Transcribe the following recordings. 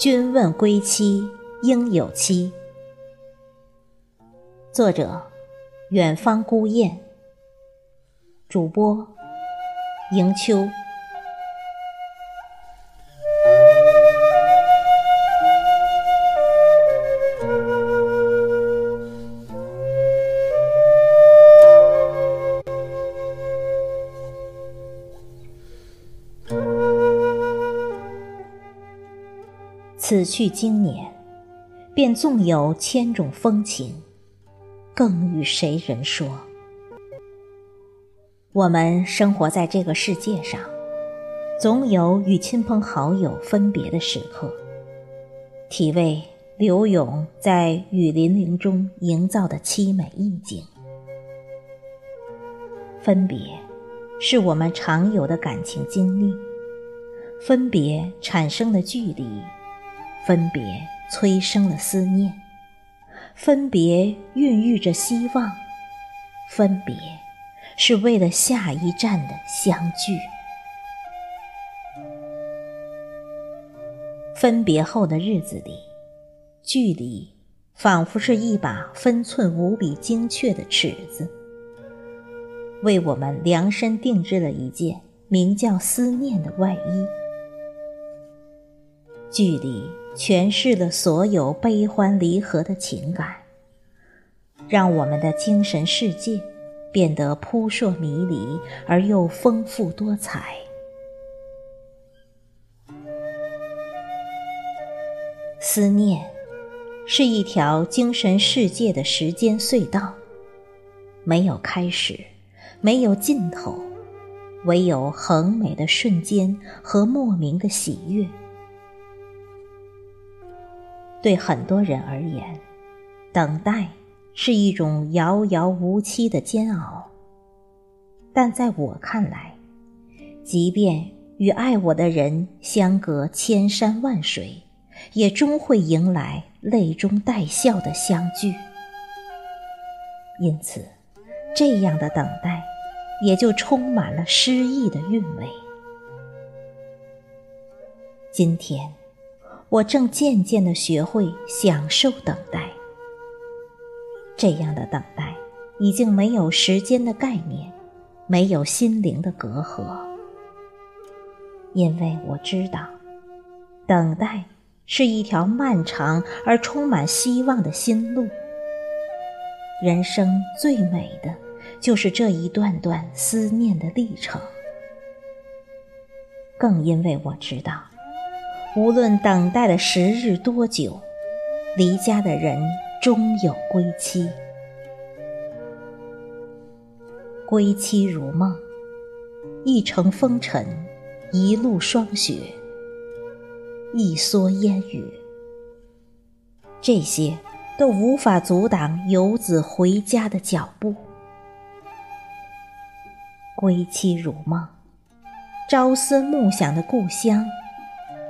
君问归期，应有期。作者：远方孤雁。主播：迎秋。此去经年，便纵有千种风情，更与谁人说？我们生活在这个世界上，总有与亲朋好友分别的时刻，体味柳永在雨霖铃中营造的凄美意境。分别，是我们常有的感情经历，分别产生的距离。分别催生了思念，分别孕育着希望，分别是为了下一站的相聚。分别后的日子里，距离仿佛是一把分寸无比精确的尺子，为我们量身定制了一件名叫思念的外衣。距离诠释了所有悲欢离合的情感，让我们的精神世界变得扑朔迷离而又丰富多彩。思念是一条精神世界的时间隧道，没有开始，没有尽头，唯有恒美的瞬间和莫名的喜悦。对很多人而言，等待是一种遥遥无期的煎熬。但在我看来，即便与爱我的人相隔千山万水，也终会迎来泪中带笑的相聚。因此，这样的等待也就充满了诗意的韵味。今天。我正渐渐地学会享受等待，这样的等待已经没有时间的概念，没有心灵的隔阂，因为我知道，等待是一条漫长而充满希望的心路。人生最美的，就是这一段段思念的历程。更因为我知道。无论等待的时日多久，离家的人终有归期。归期如梦，一程风尘，一路霜雪，一蓑烟雨，这些都无法阻挡游子回家的脚步。归期如梦，朝思暮想的故乡。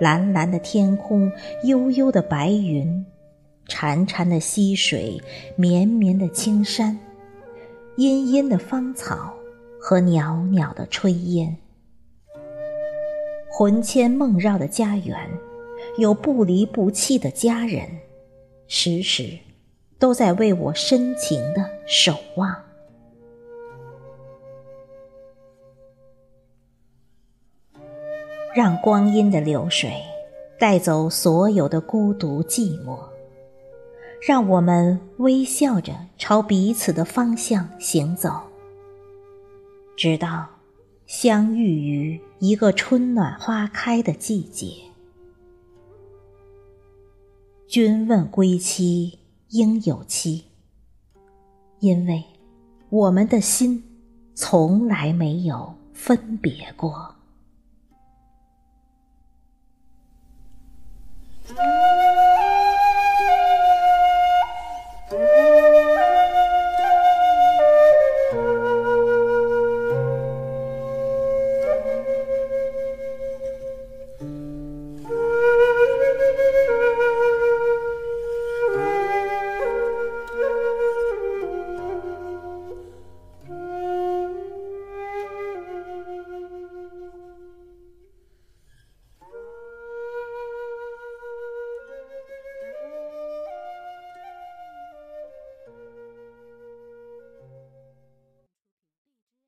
蓝蓝的天空，悠悠的白云，潺潺的溪水，绵绵的青山，阴阴的芳草和袅袅的炊烟，魂牵梦绕的家园，有不离不弃的家人，时时都在为我深情的守望。让光阴的流水带走所有的孤独寂寞，让我们微笑着朝彼此的方向行走，直到相遇于一个春暖花开的季节。君问归期，应有期，因为我们的心从来没有分别过。Bye.